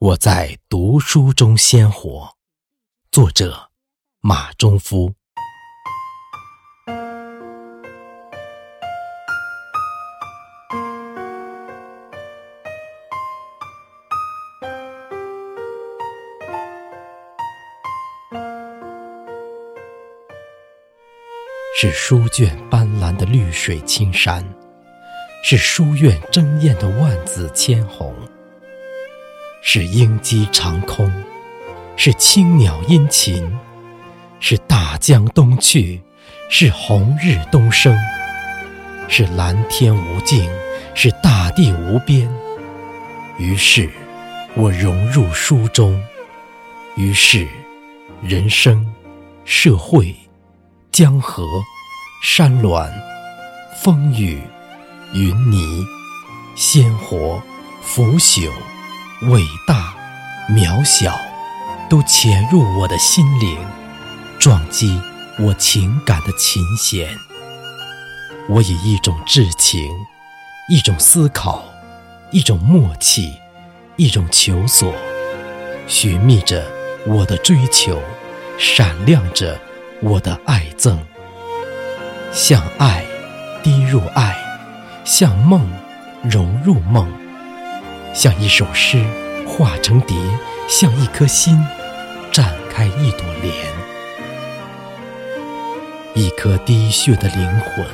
我在读书中鲜活。作者：马中夫。是书卷斑斓的绿水青山，是书院争艳的万紫千红。是鹰击长空，是青鸟殷勤，是大江东去，是红日东升，是蓝天无尽，是大地无边。于是，我融入书中。于是，人生、社会、江河、山峦、风雨、云泥、鲜活、腐朽。伟大、渺小，都潜入我的心灵，撞击我情感的琴弦。我以一种至情，一种思考，一种默契，一种求索，寻觅着我的追求，闪亮着我的爱憎。向爱滴入爱，向梦融入梦。像一首诗化成蝶，像一颗心绽开一朵莲。一颗滴血的灵魂，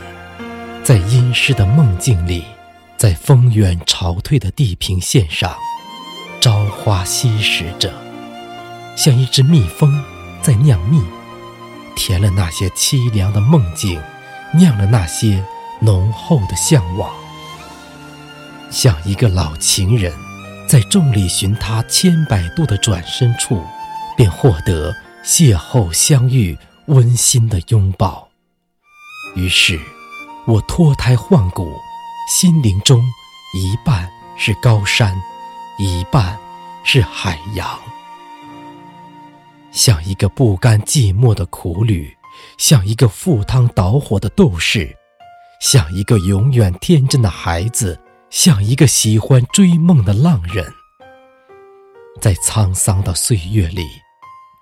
在阴湿的梦境里，在风远潮退的地平线上，朝花夕拾着，像一只蜜蜂在酿蜜，填了那些凄凉的梦境，酿了那些浓厚的向往。像一个老情人，在众里寻他千百度的转身处，便获得邂逅相遇温馨的拥抱。于是，我脱胎换骨，心灵中一半是高山，一半是海洋。像一个不甘寂寞的苦旅，像一个赴汤蹈火的斗士，像一个永远天真的孩子。像一个喜欢追梦的浪人，在沧桑的岁月里，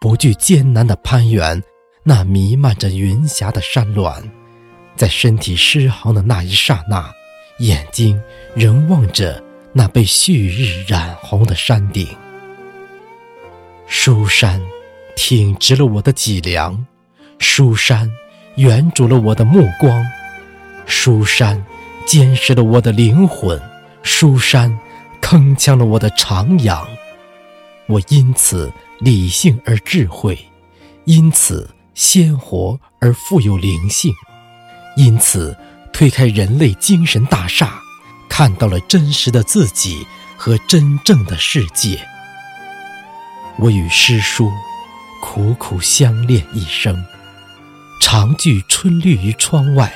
不惧艰难的攀援那弥漫着云霞的山峦，在身体失衡的那一刹那，眼睛仍望着那被旭日染红的山顶。书山挺直了我的脊梁，书山圆住了我的目光，书山。坚实了我的灵魂，书山铿锵了我的徜徉。我因此理性而智慧，因此鲜活而富有灵性，因此推开人类精神大厦，看到了真实的自己和真正的世界。我与诗书苦苦相恋一生，长聚春绿于窗外。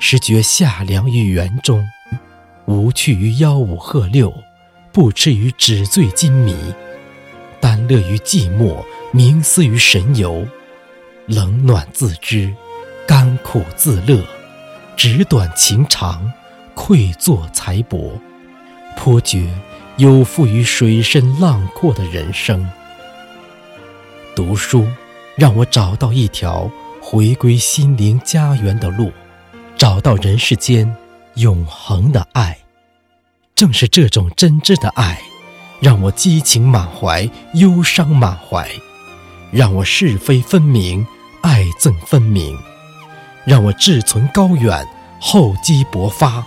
时觉夏凉于园中，无趣于吆五喝六，不痴于纸醉金迷，单乐于寂寞，冥思于神游，冷暖自知，甘苦自乐，纸短情长，愧作财帛，颇觉有负于水深浪阔的人生。读书，让我找到一条回归心灵家园的路。找到人世间永恒的爱，正是这种真挚的爱，让我激情满怀，忧伤满怀，让我是非分明，爱憎分明，让我志存高远，厚积薄发，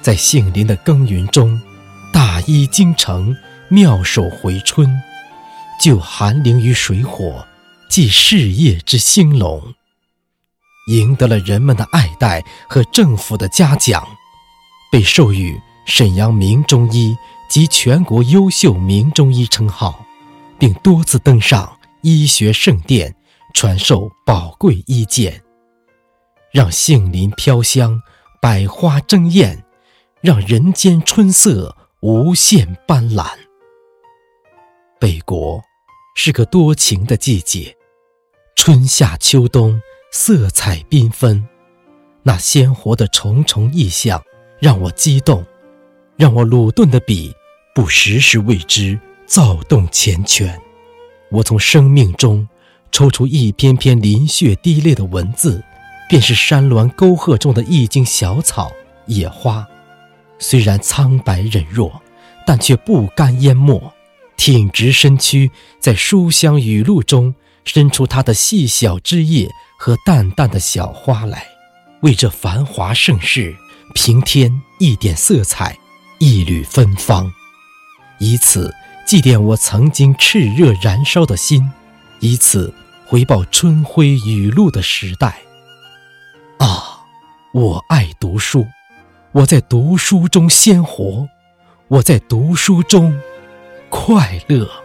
在杏林的耕耘中，大医精诚，妙手回春，救寒灵于水火，济事业之兴隆。赢得了人们的爱戴和政府的嘉奖，被授予沈阳名中医及全国优秀名中医称号，并多次登上医学圣殿，传授宝贵医鉴，让杏林飘香，百花争艳，让人间春色无限斑斓。北国是个多情的季节，春夏秋冬。色彩缤纷，那鲜活的重重意象让我激动，让我鲁钝的笔不时时为之躁动缱绻。我从生命中抽出一篇篇淋血滴泪的文字，便是山峦沟壑中的一茎小草、野花。虽然苍白忍弱，但却不甘淹没，挺直身躯，在书香雨露中伸出它的细小枝叶和淡淡的小花来，为这繁华盛世平添一点色彩，一缕芬芳，以此。祭奠我曾经炽热燃烧的心，以此回报春晖雨露的时代。啊，我爱读书，我在读书中鲜活，我在读书中快乐。